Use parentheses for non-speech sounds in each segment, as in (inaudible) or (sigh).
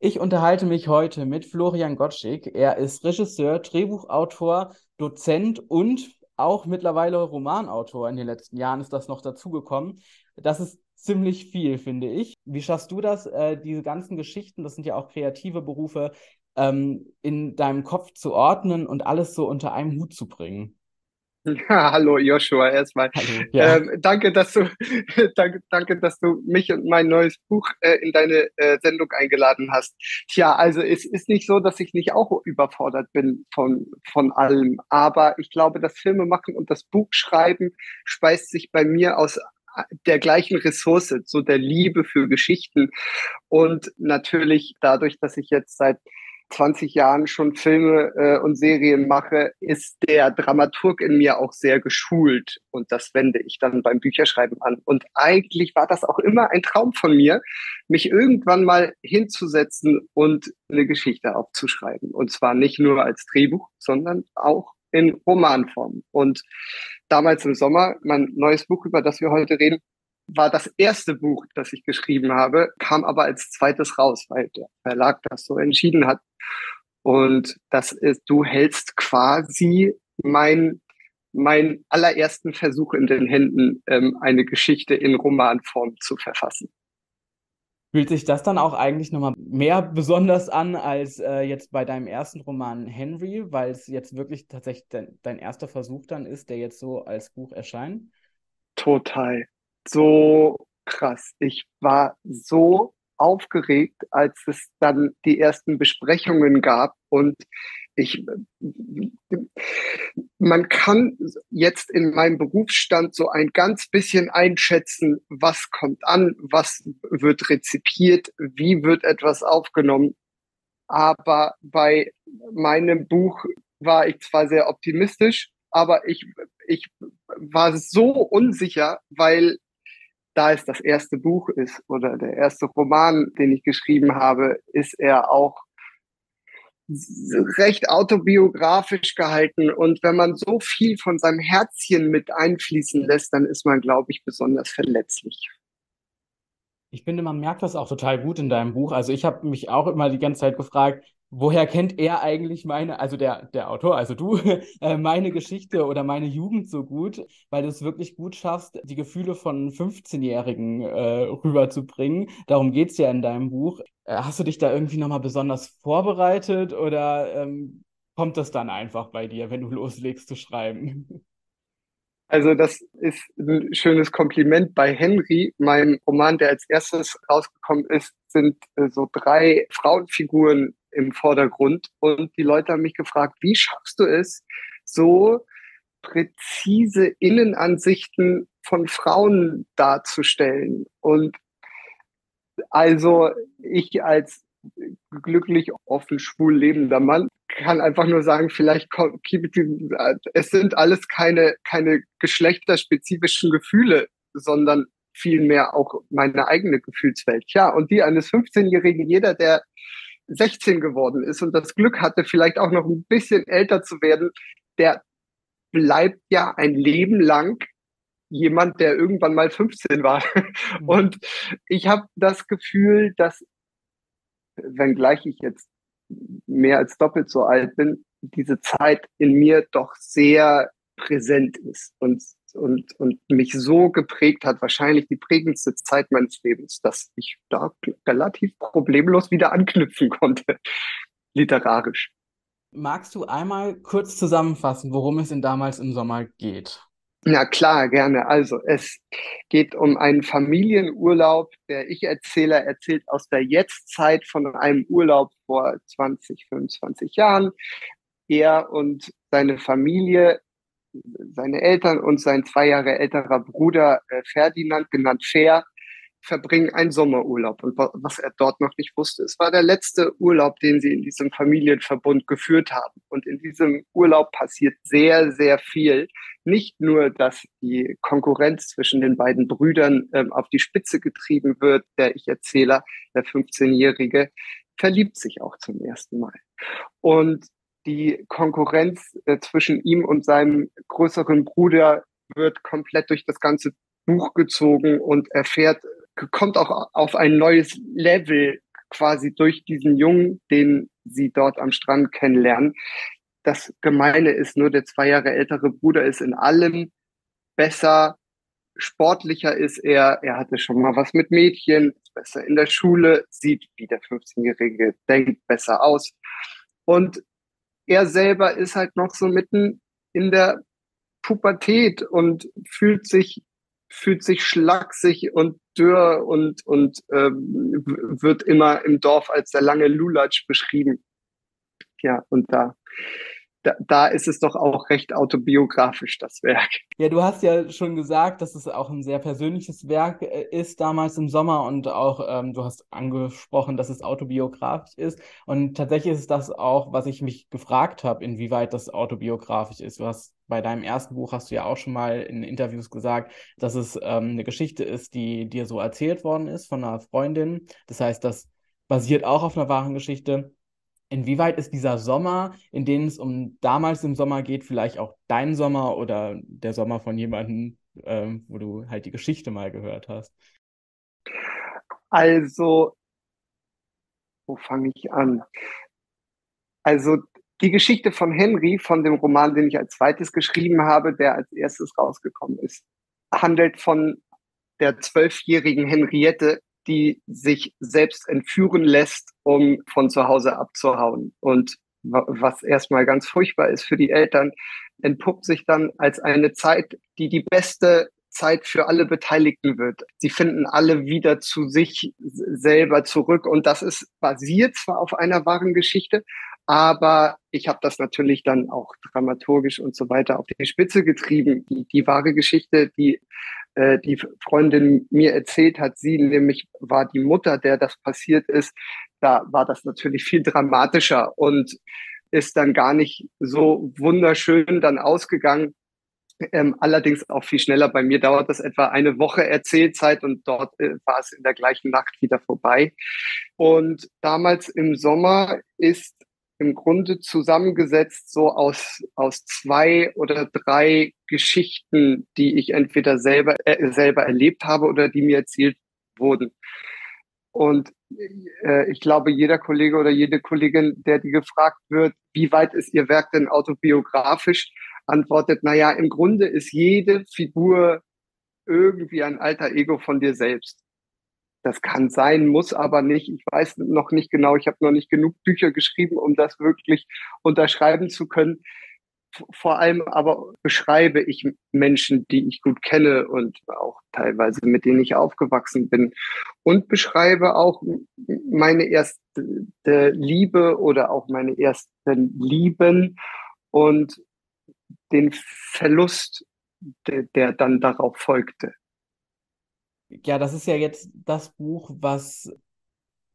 Ich unterhalte mich heute mit Florian Gottschick. Er ist Regisseur, Drehbuchautor, Dozent und auch mittlerweile Romanautor. In den letzten Jahren ist das noch dazugekommen. Das ist ziemlich viel, finde ich. Wie schaffst du das, äh, diese ganzen Geschichten, das sind ja auch kreative Berufe, ähm, in deinem Kopf zu ordnen und alles so unter einem Hut zu bringen? Ja, (laughs) hallo Joshua erstmal. Hallo, ja. Ähm, danke, dass du (laughs) danke, danke, dass du mich und mein neues Buch äh, in deine äh, Sendung eingeladen hast. Tja, also es ist nicht so, dass ich nicht auch überfordert bin von von allem, aber ich glaube, das Filme machen und das Buch schreiben speist sich bei mir aus der gleichen Ressource, so der Liebe für Geschichten und natürlich dadurch, dass ich jetzt seit 20 Jahren schon Filme äh, und Serien mache, ist der Dramaturg in mir auch sehr geschult. Und das wende ich dann beim Bücherschreiben an. Und eigentlich war das auch immer ein Traum von mir, mich irgendwann mal hinzusetzen und eine Geschichte aufzuschreiben. Und zwar nicht nur als Drehbuch, sondern auch in Romanform. Und damals im Sommer, mein neues Buch, über das wir heute reden, war das erste Buch, das ich geschrieben habe, kam aber als zweites raus, weil der Verlag das so entschieden hat. Und das ist, du hältst quasi mein, mein allerersten Versuch in den Händen, ähm, eine Geschichte in Romanform zu verfassen. Fühlt sich das dann auch eigentlich nochmal mehr besonders an als äh, jetzt bei deinem ersten Roman Henry, weil es jetzt wirklich tatsächlich de dein erster Versuch dann ist, der jetzt so als Buch erscheint? Total so krass. Ich war so aufgeregt, als es dann die ersten Besprechungen gab und ich, man kann jetzt in meinem Berufsstand so ein ganz bisschen einschätzen, was kommt an, was wird rezipiert, wie wird etwas aufgenommen. Aber bei meinem Buch war ich zwar sehr optimistisch, aber ich, ich war so unsicher, weil da es das erste Buch ist oder der erste Roman, den ich geschrieben habe, ist er auch recht autobiografisch gehalten. Und wenn man so viel von seinem Herzchen mit einfließen lässt, dann ist man, glaube ich, besonders verletzlich. Ich finde, man merkt das auch total gut in deinem Buch. Also ich habe mich auch immer die ganze Zeit gefragt, woher kennt er eigentlich meine, also der, der Autor, also du, (laughs) äh, meine Geschichte oder meine Jugend so gut, weil du es wirklich gut schaffst, die Gefühle von 15-Jährigen äh, rüberzubringen. Darum geht es ja in deinem Buch. Äh, hast du dich da irgendwie nochmal besonders vorbereitet oder ähm, kommt das dann einfach bei dir, wenn du loslegst zu schreiben? (laughs) Also das ist ein schönes Kompliment bei Henry. Mein Roman, der als erstes rausgekommen ist, sind äh, so drei Frauenfiguren im Vordergrund. Und die Leute haben mich gefragt, wie schaffst du es, so präzise Innenansichten von Frauen darzustellen? Und also ich als glücklich offen schwul lebender Mann kann einfach nur sagen, vielleicht es sind alles keine keine geschlechterspezifischen Gefühle, sondern vielmehr auch meine eigene Gefühlswelt. Ja, und die eines 15-Jährigen, jeder, der 16 geworden ist und das Glück hatte, vielleicht auch noch ein bisschen älter zu werden, der bleibt ja ein Leben lang jemand, der irgendwann mal 15 war. (laughs) Mhm. Und ich habe das Gefühl, dass, wenngleich ich jetzt mehr als doppelt so alt bin, diese Zeit in mir doch sehr präsent ist und und, und mich so geprägt hat, wahrscheinlich die prägendste Zeit meines Lebens, dass ich da relativ problemlos wieder anknüpfen konnte, (laughs) literarisch. Magst du einmal kurz zusammenfassen, worum es in damals im Sommer geht? Na klar, gerne. Also es geht um einen Familienurlaub. Der Ich-Erzähler erzählt aus der Jetztzeit von einem Urlaub vor 20, 25 Jahren. Er und seine Familie seine Eltern und sein zwei Jahre älterer Bruder äh, Ferdinand, genannt Fair, verbringen einen Sommerurlaub. Und was er dort noch nicht wusste, es war der letzte Urlaub, den sie in diesem Familienverbund geführt haben. Und in diesem Urlaub passiert sehr, sehr viel. Nicht nur, dass die Konkurrenz zwischen den beiden Brüdern ähm, auf die Spitze getrieben wird, der Ich-Erzähler, der 15-Jährige, verliebt sich auch zum ersten Mal. Und die Konkurrenz äh, zwischen ihm und seinem größeren Bruder wird komplett durch das ganze Buch gezogen und erfährt, kommt auch auf ein neues Level quasi durch diesen Jungen, den sie dort am Strand kennenlernen. Das Gemeine ist nur, der zwei Jahre ältere Bruder ist in allem besser, sportlicher ist er, er hatte schon mal was mit Mädchen, ist besser in der Schule, sieht wie der 15-Jährige denkt, besser aus. Und er selber ist halt noch so mitten in der Pubertät und fühlt sich fühlt sich schlaksig und dürr und und ähm, wird immer im Dorf als der lange Lulatsch beschrieben. Ja, und da da, da ist es doch auch recht autobiografisch, das Werk. Ja, du hast ja schon gesagt, dass es auch ein sehr persönliches Werk äh, ist damals im Sommer und auch ähm, du hast angesprochen, dass es autobiografisch ist. Und tatsächlich ist das auch, was ich mich gefragt habe, inwieweit das autobiografisch ist. Du hast bei deinem ersten Buch hast du ja auch schon mal in Interviews gesagt, dass es ähm, eine Geschichte ist, die dir so erzählt worden ist von einer Freundin. Das heißt, das basiert auch auf einer wahren Geschichte. Inwieweit ist dieser Sommer, in dem es um damals im Sommer geht, vielleicht auch dein Sommer oder der Sommer von jemandem, ähm, wo du halt die Geschichte mal gehört hast? Also, wo fange ich an? Also, die Geschichte von Henry, von dem Roman, den ich als zweites geschrieben habe, der als erstes rausgekommen ist, handelt von der zwölfjährigen Henriette, die sich selbst entführen lässt, um von zu Hause abzuhauen. Und was erstmal ganz furchtbar ist für die Eltern, entpuppt sich dann als eine Zeit, die die beste Zeit für alle Beteiligten wird. Sie finden alle wieder zu sich selber zurück und das ist basiert zwar auf einer wahren Geschichte, aber ich habe das natürlich dann auch dramaturgisch und so weiter auf die Spitze getrieben. Die, die wahre Geschichte, die äh, die Freundin mir erzählt hat, sie nämlich war die Mutter, der das passiert ist, da war das natürlich viel dramatischer und ist dann gar nicht so wunderschön dann ausgegangen. Ähm, allerdings auch viel schneller. Bei mir dauert das etwa eine Woche Erzählzeit und dort äh, war es in der gleichen Nacht wieder vorbei. Und damals im Sommer ist im Grunde zusammengesetzt so aus, aus zwei oder drei Geschichten, die ich entweder selber, äh, selber erlebt habe oder die mir erzählt wurden. Und äh, ich glaube, jeder Kollege oder jede Kollegin, der die gefragt wird, wie weit ist Ihr Werk denn autobiografisch, antwortet, na ja, im Grunde ist jede Figur irgendwie ein alter Ego von dir selbst. Das kann sein, muss aber nicht. Ich weiß noch nicht genau. Ich habe noch nicht genug Bücher geschrieben, um das wirklich unterschreiben zu können. Vor allem aber beschreibe ich Menschen, die ich gut kenne und auch teilweise mit denen ich aufgewachsen bin und beschreibe auch meine erste Liebe oder auch meine ersten Lieben und den Verlust, der, der dann darauf folgte ja, das ist ja jetzt das Buch, was,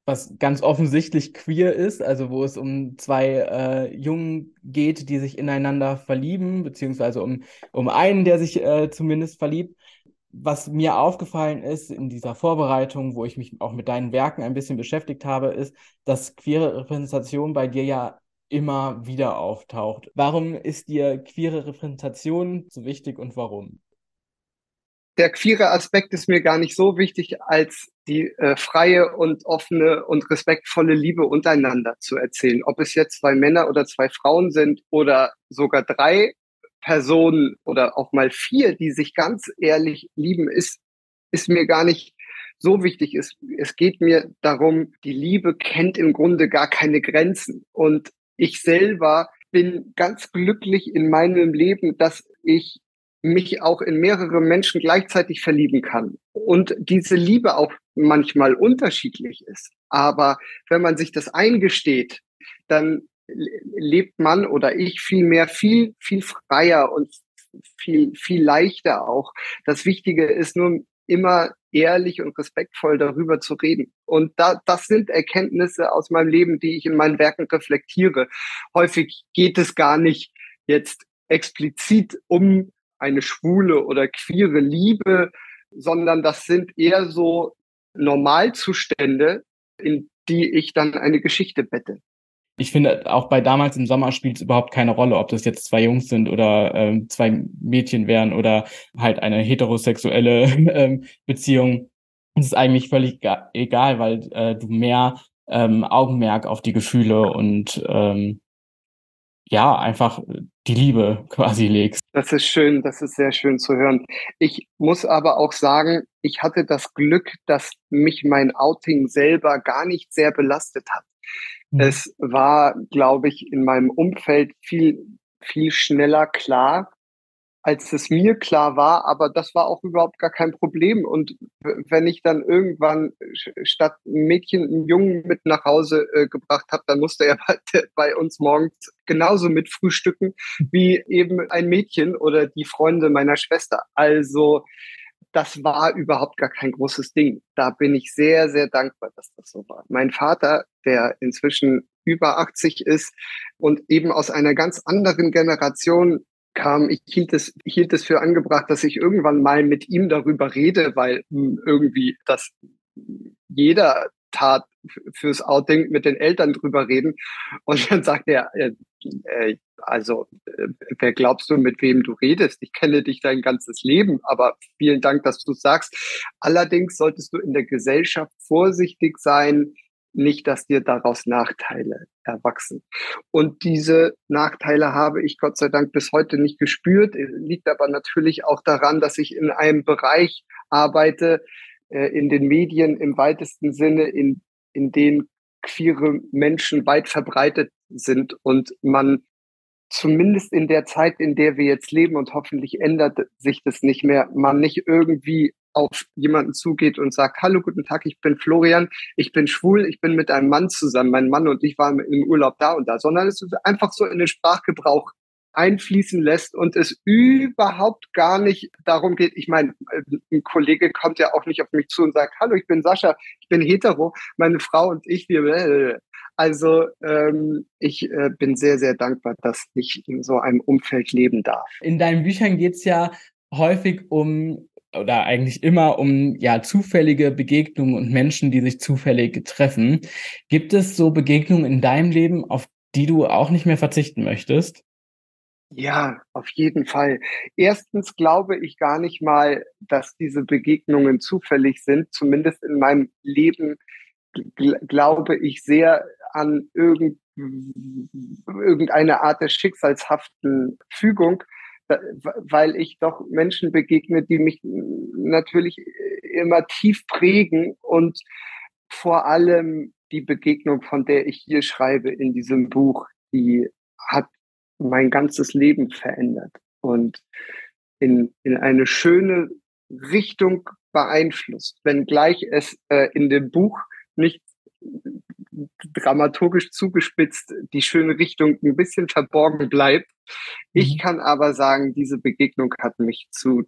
was ganz offensichtlich queer ist, also wo es um zwei äh, Jungen geht, die sich ineinander verlieben, beziehungsweise um, um einen, der sich äh, zumindest verliebt. Was mir aufgefallen ist in dieser Vorbereitung, wo ich mich auch mit deinen Werken ein bisschen beschäftigt habe, ist, dass queere Repräsentation bei dir ja immer wieder auftaucht. Warum ist dir queere Repräsentation so wichtig und warum? Der queere Aspekt ist mir gar nicht so wichtig, als die äh, freie und offene und respektvolle Liebe untereinander zu erzählen. Ob es jetzt zwei Männer oder zwei Frauen sind oder sogar drei Personen oder auch mal vier, die sich ganz ehrlich lieben, ist, ist mir gar nicht so wichtig. Es, es geht mir darum, die Liebe kennt im Grunde gar keine Grenzen. Und ich selber bin ganz glücklich in meinem Leben, dass ich mich auch in mehrere Menschen gleichzeitig verlieben kann und diese Liebe auch manchmal unterschiedlich ist. Aber wenn man sich das eingesteht, dann lebt man oder ich viel mehr, viel, viel freier und viel, viel leichter auch. Das Wichtige ist nur immer ehrlich und respektvoll darüber zu reden. Und da, das sind Erkenntnisse aus meinem Leben, die ich in meinen Werken reflektiere. Häufig geht es gar nicht jetzt explizit um eine schwule oder queere Liebe, sondern das sind eher so Normalzustände, in die ich dann eine Geschichte bette. Ich finde, auch bei damals im Sommer spielt es überhaupt keine Rolle, ob das jetzt zwei Jungs sind oder ähm, zwei Mädchen wären oder halt eine heterosexuelle (laughs) ähm, Beziehung. Es ist eigentlich völlig egal, weil äh, du mehr ähm, Augenmerk auf die Gefühle und ähm, ja, einfach die Liebe quasi legst. Das ist schön, das ist sehr schön zu hören. Ich muss aber auch sagen, ich hatte das Glück, dass mich mein Outing selber gar nicht sehr belastet hat. Mhm. Es war, glaube ich, in meinem Umfeld viel, viel schneller klar, als es mir klar war, aber das war auch überhaupt gar kein Problem. Und wenn ich dann irgendwann statt ein Mädchen einen Jungen mit nach Hause äh, gebracht habe, dann musste er bei, (laughs) bei, uns morgens genauso mit frühstücken wie eben ein Mädchen oder die Freunde meiner Schwester. Also das war überhaupt gar kein großes Ding. Da bin ich sehr, sehr dankbar, dass das so war. Mein Vater, der inzwischen über 80 ist und eben aus einer ganz anderen Generation kam, ich hielt es, hielt es für angebracht, dass ich irgendwann mal mit ihm darüber rede, weil hm, irgendwie das jeder tat fürs Outing mit den Eltern drüber reden. Und dann sagt er, äh, äh, also, äh, wer glaubst du, mit wem du redest? Ich kenne dich dein ganzes Leben, aber vielen Dank, dass du sagst. Allerdings solltest du in der Gesellschaft vorsichtig sein, nicht, dass dir daraus Nachteile erwachsen. Und diese Nachteile habe ich Gott sei Dank bis heute nicht gespürt, liegt aber natürlich auch daran, dass ich in einem Bereich arbeite, äh, in den Medien im weitesten Sinne, in, in denen queere Menschen weit verbreitet sind und man zumindest in der Zeit, in der wir jetzt leben und hoffentlich ändert sich das nicht mehr, man nicht irgendwie auf jemanden zugeht und sagt, hallo, guten Tag, ich bin Florian, ich bin schwul, ich bin mit einem Mann zusammen, mein Mann und ich waren im Urlaub da und da, sondern es einfach so in den Sprachgebrauch einfließen lässt und es überhaupt gar nicht darum geht. Ich meine, ein Kollege kommt ja auch nicht auf mich zu und sagt, hallo, ich bin Sascha, ich bin hetero, meine Frau und ich, wir. Also ähm, ich äh, bin sehr, sehr dankbar, dass ich in so einem Umfeld leben darf. In deinen Büchern geht's ja häufig um oder eigentlich immer um ja zufällige Begegnungen und Menschen, die sich zufällig treffen. Gibt es so Begegnungen in deinem Leben, auf die du auch nicht mehr verzichten möchtest? Ja, auf jeden Fall. Erstens glaube ich gar nicht mal, dass diese Begegnungen zufällig sind. Zumindest in meinem Leben gl glaube ich sehr an irgend, irgendeine Art der schicksalshaften Fügung weil ich doch Menschen begegne, die mich natürlich immer tief prägen und vor allem die Begegnung, von der ich hier schreibe in diesem Buch, die hat mein ganzes Leben verändert und in, in eine schöne Richtung beeinflusst, wenngleich es äh, in dem Buch nicht dramaturgisch zugespitzt die schöne Richtung ein bisschen verborgen bleibt. Ich mhm. kann aber sagen, diese Begegnung hat mich zu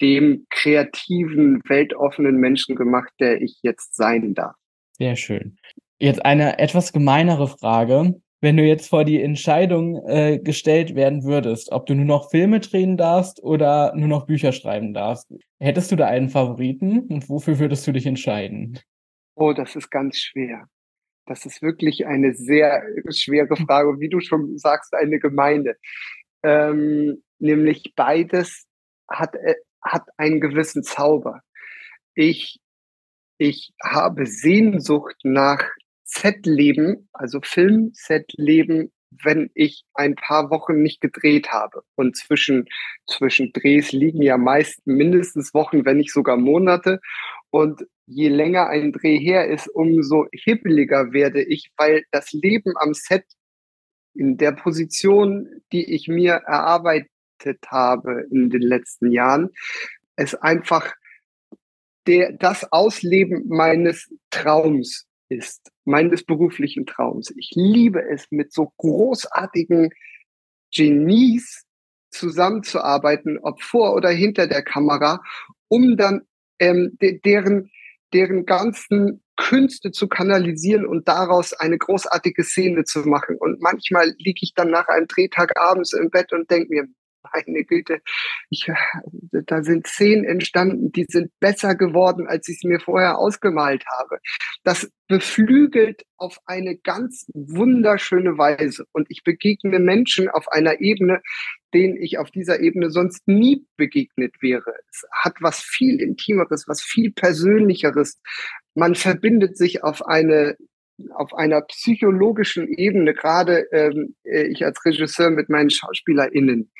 dem kreativen, weltoffenen Menschen gemacht, der ich jetzt sein darf. Sehr schön. Jetzt eine etwas gemeinere Frage. Wenn du jetzt vor die Entscheidung äh, gestellt werden würdest, ob du nur noch Filme drehen darfst oder nur noch Bücher schreiben darfst, hättest du da einen Favoriten und wofür würdest du dich entscheiden? Oh, das ist ganz schwer. Das ist wirklich eine sehr schwere Frage, wie du schon sagst, eine Gemeinde. Ähm, nämlich beides hat, äh, hat einen gewissen Zauber. Ich, ich habe Sehnsucht nach Set-Leben, also Film-Set-Leben, wenn ich ein paar Wochen nicht gedreht habe. Und zwischen, zwischen Drehs liegen ja meist mindestens Wochen, wenn nicht sogar Monate. Und je länger ein Dreh her ist, umso hippeliger werde ich, weil das Leben am Set in der Position, die ich mir erarbeitet habe in den letzten Jahren, es einfach der, das Ausleben meines Traums ist, meines beruflichen Traums. Ich liebe es, mit so großartigen Genies zusammenzuarbeiten, ob vor oder hinter der Kamera, um dann ähm, de deren deren ganzen Künste zu kanalisieren und daraus eine großartige Szene zu machen. Und manchmal liege ich dann nach einem Drehtag abends im Bett und denke mir, meine Güte, ich, da sind Szenen entstanden, die sind besser geworden, als ich es mir vorher ausgemalt habe. Das beflügelt auf eine ganz wunderschöne Weise. Und ich begegne Menschen auf einer Ebene, denen ich auf dieser Ebene sonst nie begegnet wäre. Es hat was viel Intimeres, was viel Persönlicheres. Man verbindet sich auf eine auf einer psychologischen Ebene, gerade ähm, äh, ich als Regisseur mit meinen SchauspielerInnen.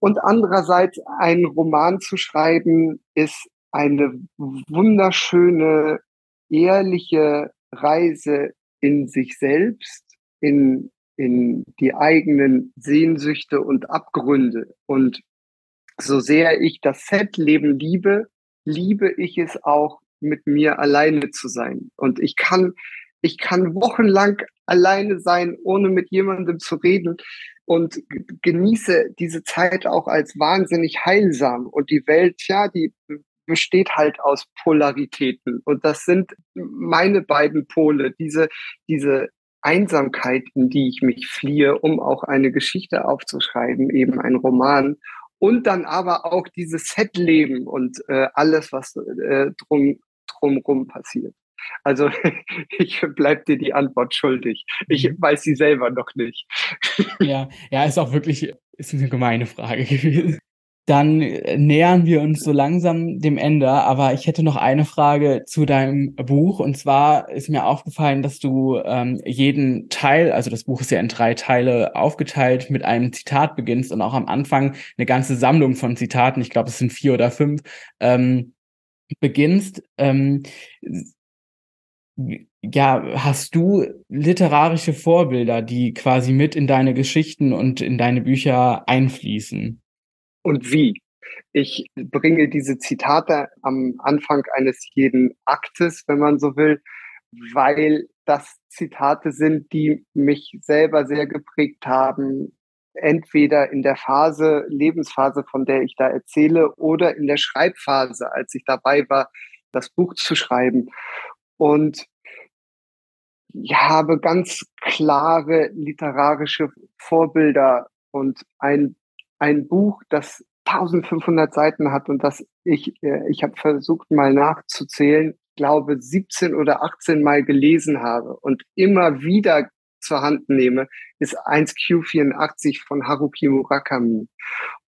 Und andererseits einen Roman zu schreiben, ist eine wunderschöne, ehrliche Reise in sich selbst, in, in die eigenen Sehnsüchte und Abgründe. Und so sehr ich das Set-Leben liebe, liebe ich es auch, mit mir alleine zu sein. Und ich kann, ich kann wochenlang alleine sein, ohne mit jemandem zu reden und genieße diese Zeit auch als wahnsinnig heilsam. Und die Welt, ja, die besteht halt aus Polaritäten. Und das sind meine beiden Pole, diese, diese Einsamkeit, in die ich mich fliehe, um auch eine Geschichte aufzuschreiben, eben ein Roman und dann aber auch dieses Setleben und äh, alles, was äh, drum drumherum passiert. Also (laughs) ich bleib dir die Antwort schuldig. Ich mhm. weiß sie selber noch nicht. Ja, ja, ist auch wirklich ist eine gemeine Frage gewesen. Dann nähern wir uns so langsam dem Ende, aber ich hätte noch eine Frage zu deinem Buch. Und zwar ist mir aufgefallen, dass du ähm, jeden Teil, also das Buch ist ja in drei Teile aufgeteilt, mit einem Zitat beginnst und auch am Anfang eine ganze Sammlung von Zitaten, ich glaube es sind vier oder fünf, ähm, beginnst. Ähm, ja, hast du literarische Vorbilder, die quasi mit in deine Geschichten und in deine Bücher einfließen? und wie. Ich bringe diese Zitate am Anfang eines jeden Aktes, wenn man so will, weil das Zitate sind, die mich selber sehr geprägt haben, entweder in der Phase, Lebensphase, von der ich da erzähle, oder in der Schreibphase, als ich dabei war, das Buch zu schreiben. Und ich habe ganz klare literarische Vorbilder und ein ein Buch, das 1500 Seiten hat und das ich, äh, ich habe versucht mal nachzuzählen, glaube 17 oder 18 Mal gelesen habe und immer wieder zur Hand nehme, ist 1Q84 von Haruki Murakami.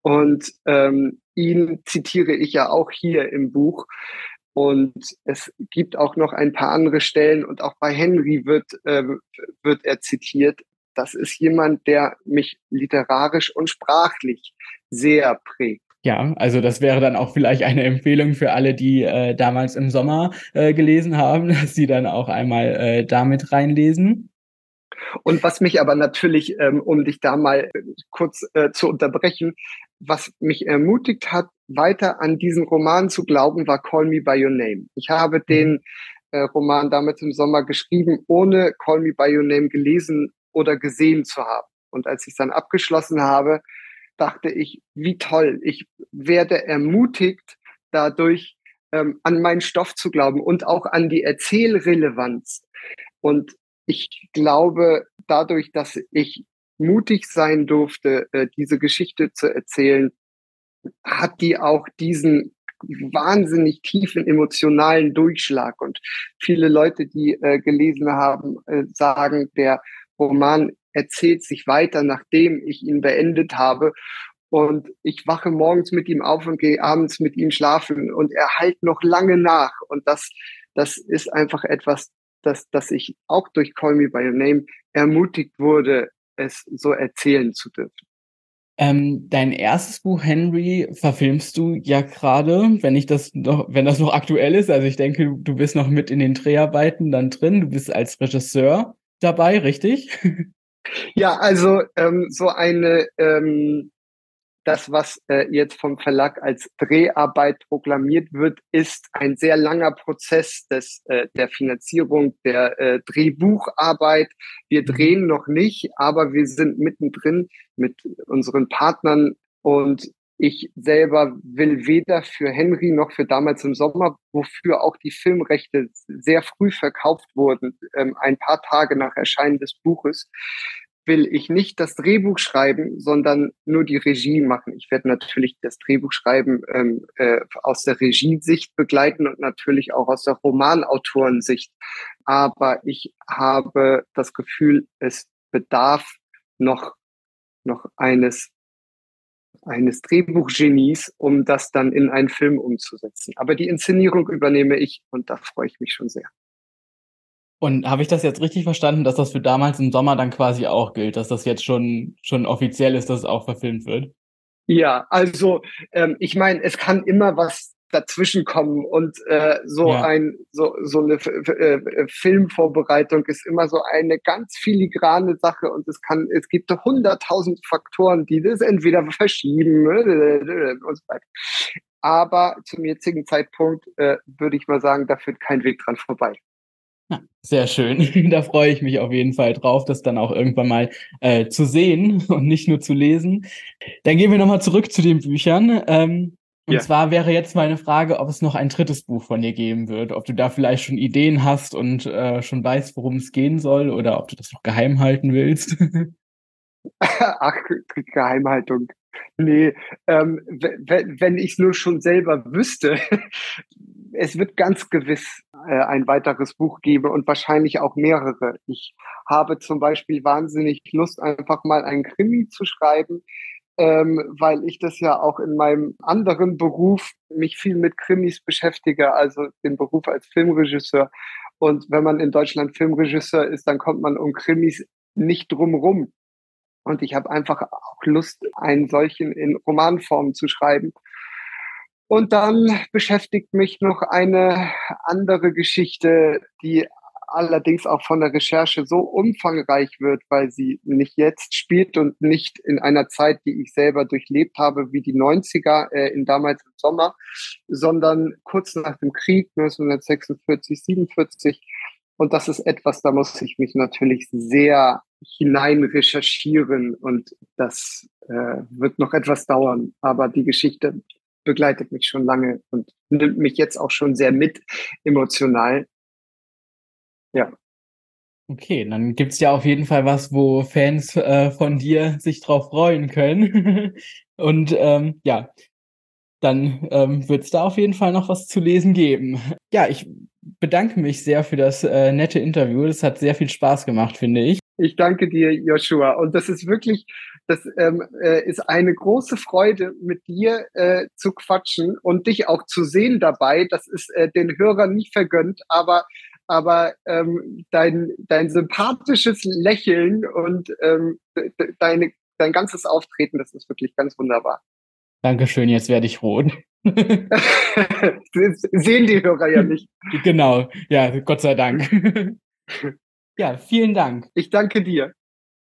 Und ähm, ihn zitiere ich ja auch hier im Buch. Und es gibt auch noch ein paar andere Stellen und auch bei Henry wird, äh, wird er zitiert das ist jemand, der mich literarisch und sprachlich sehr prägt. Ja, also das wäre dann auch vielleicht eine Empfehlung für alle, die äh, damals im Sommer äh, gelesen haben, (laughs) dass sie dann auch einmal äh, damit reinlesen. Und was mich aber natürlich, ähm, um dich da mal äh, kurz äh, zu unterbrechen, was mich ermutigt hat, weiter an diesen Roman zu glauben, war Call Me By Your Name. Ich habe mhm. den äh, Roman damals im Sommer geschrieben, ohne Call Me By Your Name gelesen oder gesehen zu haben. Und als ich es dann abgeschlossen habe, dachte ich, wie toll, ich werde ermutigt, dadurch ähm, an meinen Stoff zu glauben und auch an die Erzählrelevanz. Und ich glaube, dadurch, dass ich mutig sein durfte, äh, diese Geschichte zu erzählen, hat die auch diesen wahnsinnig tiefen emotionalen Durchschlag. Und viele Leute, die äh, gelesen haben, äh, sagen, der Roman erzählt sich weiter, nachdem ich ihn beendet habe. Und ich wache morgens mit ihm auf und gehe abends mit ihm schlafen und er halt noch lange nach. Und das, das ist einfach etwas, dass, dass ich auch durch Call Me By Your Name ermutigt wurde, es so erzählen zu dürfen. Ähm, dein erstes Buch Henry verfilmst du ja gerade, wenn ich das noch, wenn das noch aktuell ist. Also ich denke, du bist noch mit in den Dreharbeiten dann drin. Du bist als Regisseur dabei, richtig? Ja, also ähm, so eine, ähm, das, was äh, jetzt vom Verlag als Dreharbeit proklamiert wird, ist ein sehr langer Prozess des, äh, der Finanzierung der äh, Drehbucharbeit. Wir mhm. drehen noch nicht, aber wir sind mittendrin mit unseren Partnern und ich selber will weder für Henry noch für damals im Sommer, wofür auch die Filmrechte sehr früh verkauft wurden, ähm, ein paar Tage nach Erscheinen des Buches, will ich nicht das Drehbuch schreiben, sondern nur die Regie machen. Ich werde natürlich das Drehbuch schreiben ähm, äh, aus der Regiesicht begleiten und natürlich auch aus der Romanautorensicht. Aber ich habe das Gefühl, es bedarf noch noch eines eines Drehbuchgenies, um das dann in einen Film umzusetzen. Aber die Inszenierung übernehme ich und da freue ich mich schon sehr. Und habe ich das jetzt richtig verstanden, dass das für damals im Sommer dann quasi auch gilt, dass das jetzt schon, schon offiziell ist, dass es auch verfilmt wird? Ja, also ähm, ich meine, es kann immer was dazwischen kommen und äh, so ja. ein so so eine äh, Filmvorbereitung ist immer so eine ganz filigrane Sache und es kann es gibt hunderttausend Faktoren, die das entweder verschieben und so weiter. Aber zum jetzigen Zeitpunkt äh, würde ich mal sagen, da führt kein Weg dran vorbei. Sehr schön. (laughs) Da freue ich mich auf jeden Fall drauf, das dann auch irgendwann mal äh, zu sehen (laughs) und nicht nur zu lesen. Dann gehen wir nochmal zurück zu den Büchern. Ähm, und ja. zwar wäre jetzt meine Frage, ob es noch ein drittes Buch von dir geben wird, ob du da vielleicht schon Ideen hast und äh, schon weißt, worum es gehen soll, oder ob du das noch geheim halten willst. (laughs) Ach, Geheimhaltung. Nee, ähm, wenn ich nur schon selber wüsste, (laughs) es wird ganz gewiss äh, ein weiteres Buch geben und wahrscheinlich auch mehrere. Ich habe zum Beispiel wahnsinnig Lust, einfach mal einen Krimi zu schreiben, ähm, weil ich das ja auch in meinem anderen Beruf mich viel mit Krimis beschäftige, also den Beruf als Filmregisseur. Und wenn man in Deutschland Filmregisseur ist, dann kommt man um Krimis nicht drumrum. Und ich habe einfach auch Lust, einen solchen in Romanform zu schreiben. Und dann beschäftigt mich noch eine andere Geschichte, die allerdings auch von der Recherche so umfangreich wird, weil sie nicht jetzt spielt und nicht in einer Zeit, die ich selber durchlebt habe, wie die 90er äh, in damals im Sommer, sondern kurz nach dem Krieg 1946, 47. Und das ist etwas, da muss ich mich natürlich sehr hinein recherchieren und das äh, wird noch etwas dauern. Aber die Geschichte begleitet mich schon lange und nimmt mich jetzt auch schon sehr mit emotional. Ja. Okay, dann gibt's ja auf jeden Fall was, wo Fans äh, von dir sich drauf freuen können. (laughs) und ähm, ja, dann ähm, wird es da auf jeden Fall noch was zu lesen geben. Ja, ich bedanke mich sehr für das äh, nette Interview. Das hat sehr viel Spaß gemacht, finde ich. Ich danke dir, Joshua. Und das ist wirklich, das ähm, äh, ist eine große Freude, mit dir äh, zu quatschen und dich auch zu sehen dabei. Das ist äh, den Hörern nicht vergönnt, aber aber ähm, dein, dein sympathisches Lächeln und ähm, deine, dein ganzes Auftreten, das ist wirklich ganz wunderbar. Dankeschön, jetzt werde ich rot. (laughs) Sehen die Hörer ja nicht. Genau, ja, Gott sei Dank. (laughs) Ja, vielen Dank. Ich danke dir.